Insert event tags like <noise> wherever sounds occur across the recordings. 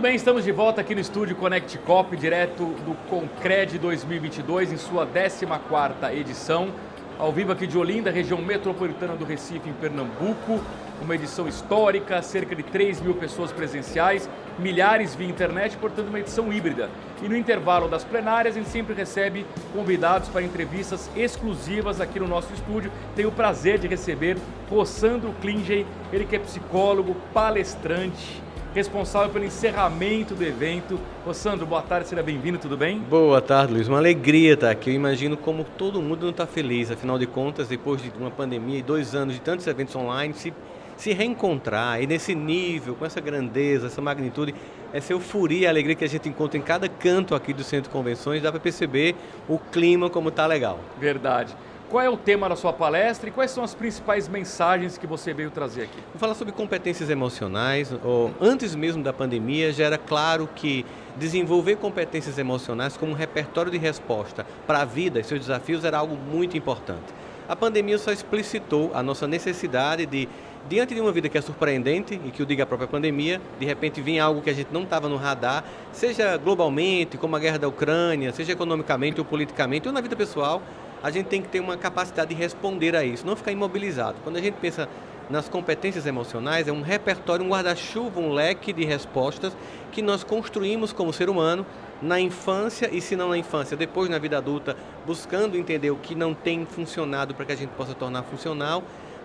Muito bem, estamos de volta aqui no estúdio Connect Cop, direto do Concred 2022, em sua 14ª edição. Ao vivo aqui de Olinda, região metropolitana do Recife, em Pernambuco. Uma edição histórica, cerca de 3 mil pessoas presenciais, milhares via internet, portanto uma edição híbrida. E no intervalo das plenárias, a gente sempre recebe convidados para entrevistas exclusivas aqui no nosso estúdio. Tenho o prazer de receber Rossandro Klingey, ele que é psicólogo, palestrante, responsável pelo encerramento do evento. Ô Sandro, boa tarde, seja bem-vindo, tudo bem? Boa tarde, Luiz. Uma alegria estar aqui. Eu imagino como todo mundo não está feliz. Afinal de contas, depois de uma pandemia e dois anos de tantos eventos online, se, se reencontrar e nesse nível, com essa grandeza, essa magnitude, essa euforia e alegria que a gente encontra em cada canto aqui do Centro de Convenções, dá para perceber o clima como está legal. Verdade. Qual é o tema da sua palestra e quais são as principais mensagens que você veio trazer aqui? Vou falar sobre competências emocionais. Antes mesmo da pandemia, já era claro que desenvolver competências emocionais como um repertório de resposta para a vida e seus desafios era algo muito importante. A pandemia só explicitou a nossa necessidade de, diante de uma vida que é surpreendente e que o diga a própria pandemia, de repente vinha algo que a gente não estava no radar, seja globalmente, como a guerra da Ucrânia, seja economicamente ou politicamente, ou na vida pessoal, a gente tem que ter uma capacidade de responder a isso, não ficar imobilizado. Quando a gente pensa nas competências emocionais, é um repertório, um guarda-chuva, um leque de respostas que nós construímos como ser humano na infância e se não na infância, depois na vida adulta, buscando entender o que não tem funcionado para que a gente possa tornar funcional,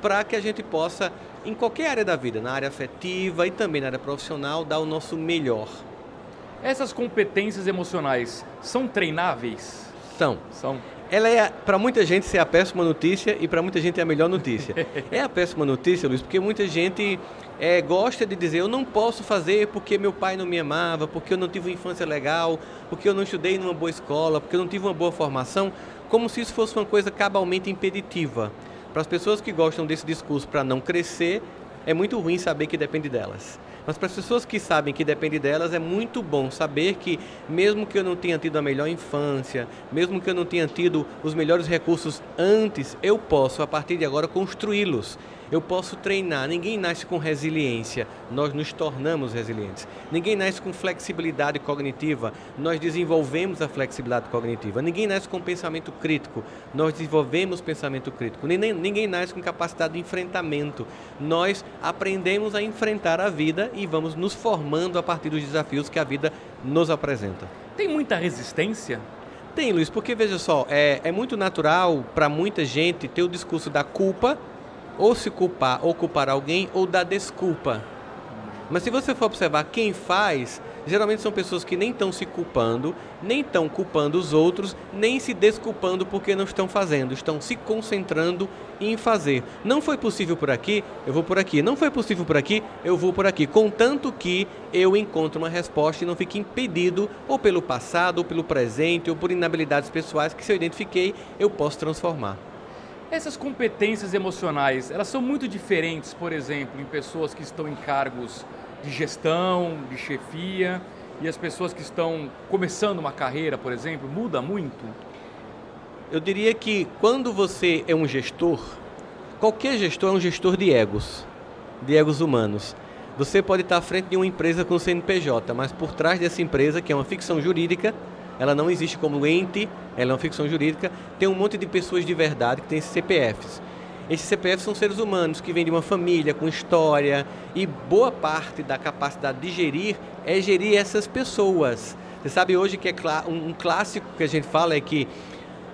para que a gente possa, em qualquer área da vida, na área afetiva e também na área profissional, dar o nosso melhor. Essas competências emocionais são treináveis? São. São ela é, para muita gente, ser a péssima notícia e para muita gente é a melhor notícia. <laughs> é a péssima notícia, Luiz, porque muita gente é, gosta de dizer eu não posso fazer porque meu pai não me amava, porque eu não tive uma infância legal, porque eu não estudei numa boa escola, porque eu não tive uma boa formação, como se isso fosse uma coisa cabalmente impeditiva. Para as pessoas que gostam desse discurso para não crescer, é muito ruim saber que depende delas. Mas para as pessoas que sabem que depende delas, é muito bom saber que, mesmo que eu não tenha tido a melhor infância, mesmo que eu não tenha tido os melhores recursos antes, eu posso, a partir de agora, construí-los eu posso treinar. Ninguém nasce com resiliência, nós nos tornamos resilientes. Ninguém nasce com flexibilidade cognitiva, nós desenvolvemos a flexibilidade cognitiva. Ninguém nasce com pensamento crítico, nós desenvolvemos pensamento crítico. Ninguém nasce com capacidade de enfrentamento, nós aprendemos a enfrentar a vida e vamos nos formando a partir dos desafios que a vida nos apresenta. Tem muita resistência? Tem, Luiz, porque veja só, é, é muito natural para muita gente ter o discurso da culpa ou se culpar ou culpar alguém ou dar desculpa. Mas se você for observar quem faz, geralmente são pessoas que nem estão se culpando, nem estão culpando os outros, nem se desculpando porque não estão fazendo, estão se concentrando em fazer. Não foi possível por aqui, eu vou por aqui. Não foi possível por aqui, eu vou por aqui. Contanto que eu encontro uma resposta e não fique impedido ou pelo passado, ou pelo presente, ou por inabilidades pessoais que se eu identifiquei, eu posso transformar. Essas competências emocionais, elas são muito diferentes, por exemplo, em pessoas que estão em cargos de gestão, de chefia, e as pessoas que estão começando uma carreira, por exemplo, muda muito? Eu diria que quando você é um gestor, qualquer gestor é um gestor de egos, de egos humanos. Você pode estar à frente de uma empresa com CNPJ, mas por trás dessa empresa, que é uma ficção jurídica, ela não existe como ente, ela é uma ficção jurídica, tem um monte de pessoas de verdade que tem esses CPFs. Esses CPFs são seres humanos que vêm de uma família com história e boa parte da capacidade de gerir é gerir essas pessoas. Você sabe hoje que é um clássico que a gente fala é que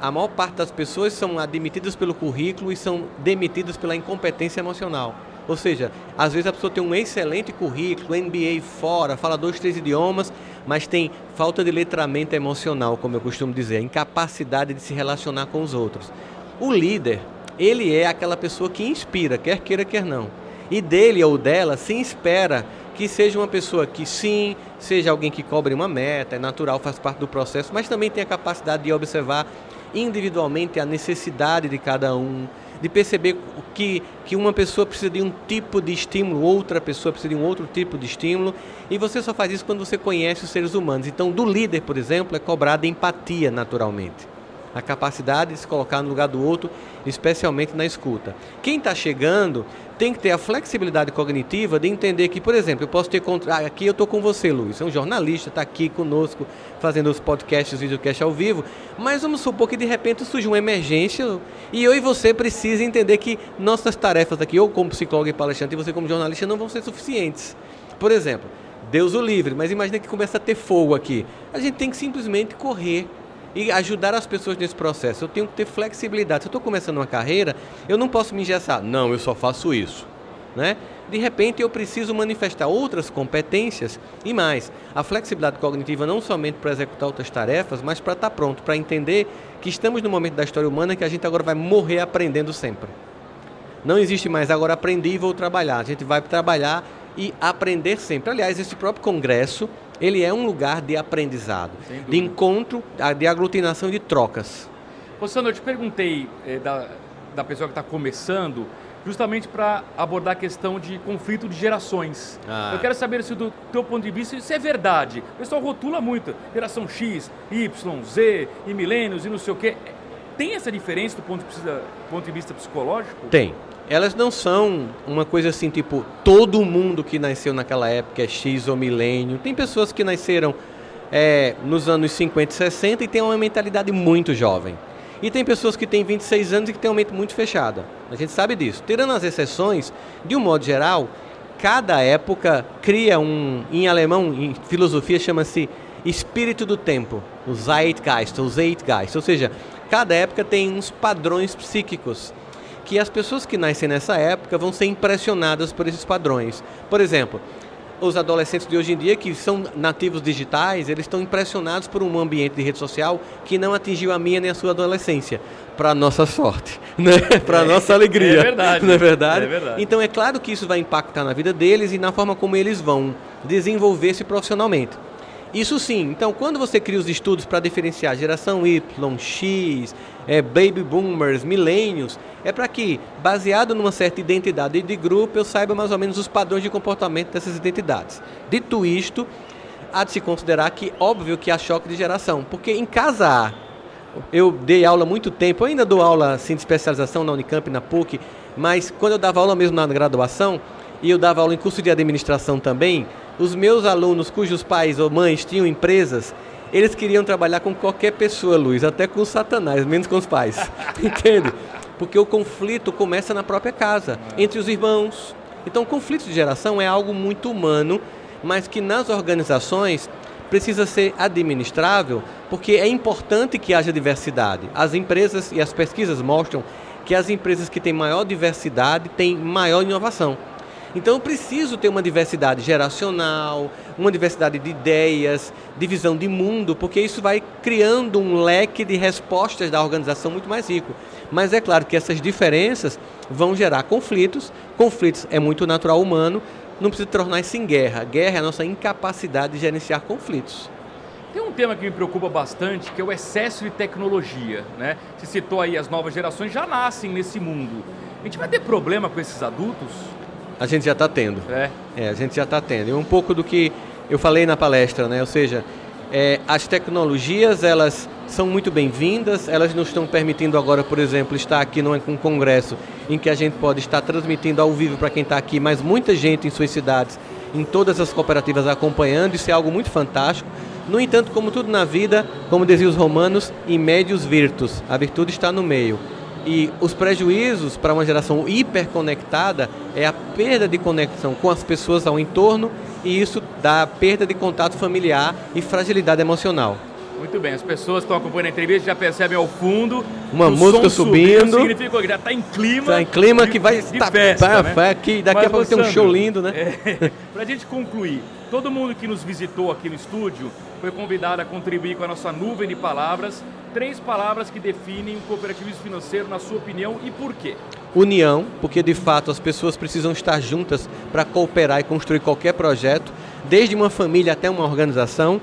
a maior parte das pessoas são admitidas pelo currículo e são demitidas pela incompetência emocional. Ou seja, às vezes a pessoa tem um excelente currículo, MBA fora, fala dois, três idiomas, mas tem falta de letramento emocional, como eu costumo dizer, incapacidade de se relacionar com os outros. O líder, ele é aquela pessoa que inspira, quer queira, quer não. E dele ou dela se espera que seja uma pessoa que sim, seja alguém que cobre uma meta, é natural, faz parte do processo, mas também tem a capacidade de observar individualmente a necessidade de cada um, de perceber que, que uma pessoa precisa de um tipo de estímulo, outra pessoa precisa de um outro tipo de estímulo, e você só faz isso quando você conhece os seres humanos. Então, do líder, por exemplo, é cobrada empatia naturalmente. A capacidade de se colocar no lugar do outro, especialmente na escuta. Quem está chegando tem que ter a flexibilidade cognitiva de entender que, por exemplo, eu posso ter contra... ah, aqui eu estou com você, Luiz, é um jornalista, está aqui conosco fazendo os podcasts, os videocasts ao vivo, mas vamos supor que de repente surge uma emergência e eu e você precisam entender que nossas tarefas aqui, eu como psicólogo e palestrante e você como jornalista, não vão ser suficientes. Por exemplo, Deus o livre, mas imagina que começa a ter fogo aqui. A gente tem que simplesmente correr e ajudar as pessoas nesse processo. Eu tenho que ter flexibilidade. Se eu estou começando uma carreira, eu não posso me engessar. Não, eu só faço isso. Né? De repente eu preciso manifestar outras competências e mais. A flexibilidade cognitiva não somente para executar outras tarefas, mas para estar tá pronto, para entender que estamos no momento da história humana que a gente agora vai morrer aprendendo sempre. Não existe mais agora aprendi e vou trabalhar. A gente vai trabalhar e aprender sempre. Aliás, esse próprio congresso ele é um lugar de aprendizado, de encontro, de aglutinação de trocas. Ô Sandro, eu te perguntei é, da, da pessoa que está começando, justamente para abordar a questão de conflito de gerações. Ah. Eu quero saber se do teu ponto de vista isso é verdade. O pessoal rotula muito, geração X, Y, Z, e milênios e não sei o quê. Tem essa diferença do ponto de vista, ponto de vista psicológico? Tem elas não são uma coisa assim, tipo, todo mundo que nasceu naquela época é X ou milênio. Tem pessoas que nasceram é, nos anos 50 e 60 e têm uma mentalidade muito jovem. E tem pessoas que têm 26 anos e que têm uma mente muito fechada. A gente sabe disso. Tirando as exceções, de um modo geral, cada época cria um, em alemão, em filosofia, chama-se espírito do tempo, o Zeitgeist, o Zeitgeist. Ou seja, cada época tem uns padrões psíquicos que as pessoas que nascem nessa época vão ser impressionadas por esses padrões. Por exemplo, os adolescentes de hoje em dia que são nativos digitais, eles estão impressionados por um ambiente de rede social que não atingiu a minha nem a sua adolescência. Para nossa sorte, <laughs> né? para é, nossa alegria. É verdade. Não é verdade? é verdade? Então é claro que isso vai impactar na vida deles e na forma como eles vão desenvolver-se profissionalmente. Isso sim. Então, quando você cria os estudos para diferenciar geração Y, X, é, baby boomers, milênios, é para que, baseado numa certa identidade de grupo, eu saiba mais ou menos os padrões de comportamento dessas identidades. Dito isto, há de se considerar que, óbvio, que há choque de geração, porque em casa A, eu dei aula há muito tempo, ainda dou aula assim, de especialização na Unicamp, na PUC, mas quando eu dava aula mesmo na graduação, e eu dava aula em curso de administração também, os meus alunos cujos pais ou mães tinham empresas, eles queriam trabalhar com qualquer pessoa, Luiz, até com o Satanás, menos com os pais. <laughs> Entende? Porque o conflito começa na própria casa, entre os irmãos. Então, o conflito de geração é algo muito humano, mas que nas organizações precisa ser administrável, porque é importante que haja diversidade. As empresas e as pesquisas mostram que as empresas que têm maior diversidade têm maior inovação. Então eu preciso ter uma diversidade geracional, uma diversidade de ideias, de visão de mundo, porque isso vai criando um leque de respostas da organização muito mais rico. Mas é claro que essas diferenças vão gerar conflitos. Conflitos é muito natural humano, não precisa tornar isso em guerra. Guerra é a nossa incapacidade de gerenciar conflitos. Tem um tema que me preocupa bastante, que é o excesso de tecnologia. Né? Você citou aí, as novas gerações já nascem nesse mundo. A gente vai ter problema com esses adultos? A gente já está tendo. É. é. A gente já está tendo. E um pouco do que eu falei na palestra, né? Ou seja, é, as tecnologias elas são muito bem-vindas. Elas nos estão permitindo agora, por exemplo, estar aqui num congresso em que a gente pode estar transmitindo ao vivo para quem está aqui, mas muita gente em suas cidades, em todas as cooperativas acompanhando. Isso é algo muito fantástico. No entanto, como tudo na vida, como diziam os romanos, em médios virtus, a virtude está no meio. E os prejuízos para uma geração hiperconectada é a perda de conexão com as pessoas ao entorno e isso dá perda de contato familiar e fragilidade emocional. Muito bem, as pessoas que estão acompanhando a entrevista já percebem ao fundo uma música subindo. subindo. Significa que já está em clima. Está em clima de, que vai tá, festa, né? aqui, daqui Mas, a pouco tem um show lindo, né? É, <laughs> para a gente concluir, todo mundo que nos visitou aqui no estúdio foi convidado a contribuir com a nossa nuvem de palavras. Três palavras que definem o cooperativismo financeiro, na sua opinião, e por quê? União, porque de fato as pessoas precisam estar juntas para cooperar e construir qualquer projeto, desde uma família até uma organização.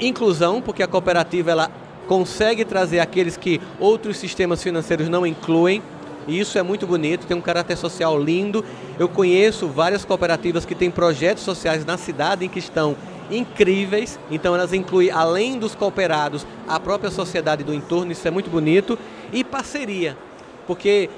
Inclusão, porque a cooperativa ela consegue trazer aqueles que outros sistemas financeiros não incluem. E isso é muito bonito, tem um caráter social lindo. Eu conheço várias cooperativas que têm projetos sociais na cidade em que estão incríveis. Então elas incluem, além dos cooperados, a própria sociedade do entorno, isso é muito bonito. E parceria, porque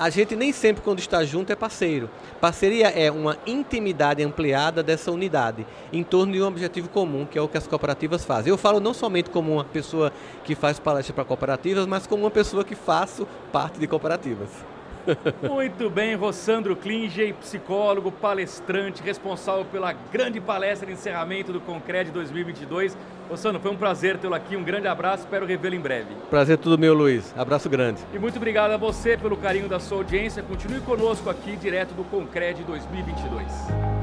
a gente nem sempre quando está junto é parceiro. Parceria é uma intimidade ampliada dessa unidade em torno de um objetivo comum, que é o que as cooperativas fazem. Eu falo não somente como uma pessoa que faz palestra para cooperativas, mas como uma pessoa que faço parte de cooperativas. Muito bem, Rossandro Klinger, psicólogo, palestrante, responsável pela grande palestra de encerramento do Concred 2022. Rossandro, foi um prazer tê-lo aqui, um grande abraço, espero revê-lo em breve. Prazer tudo meu, Luiz. Abraço grande. E muito obrigado a você pelo carinho da sua audiência. Continue conosco aqui, direto do Concred 2022.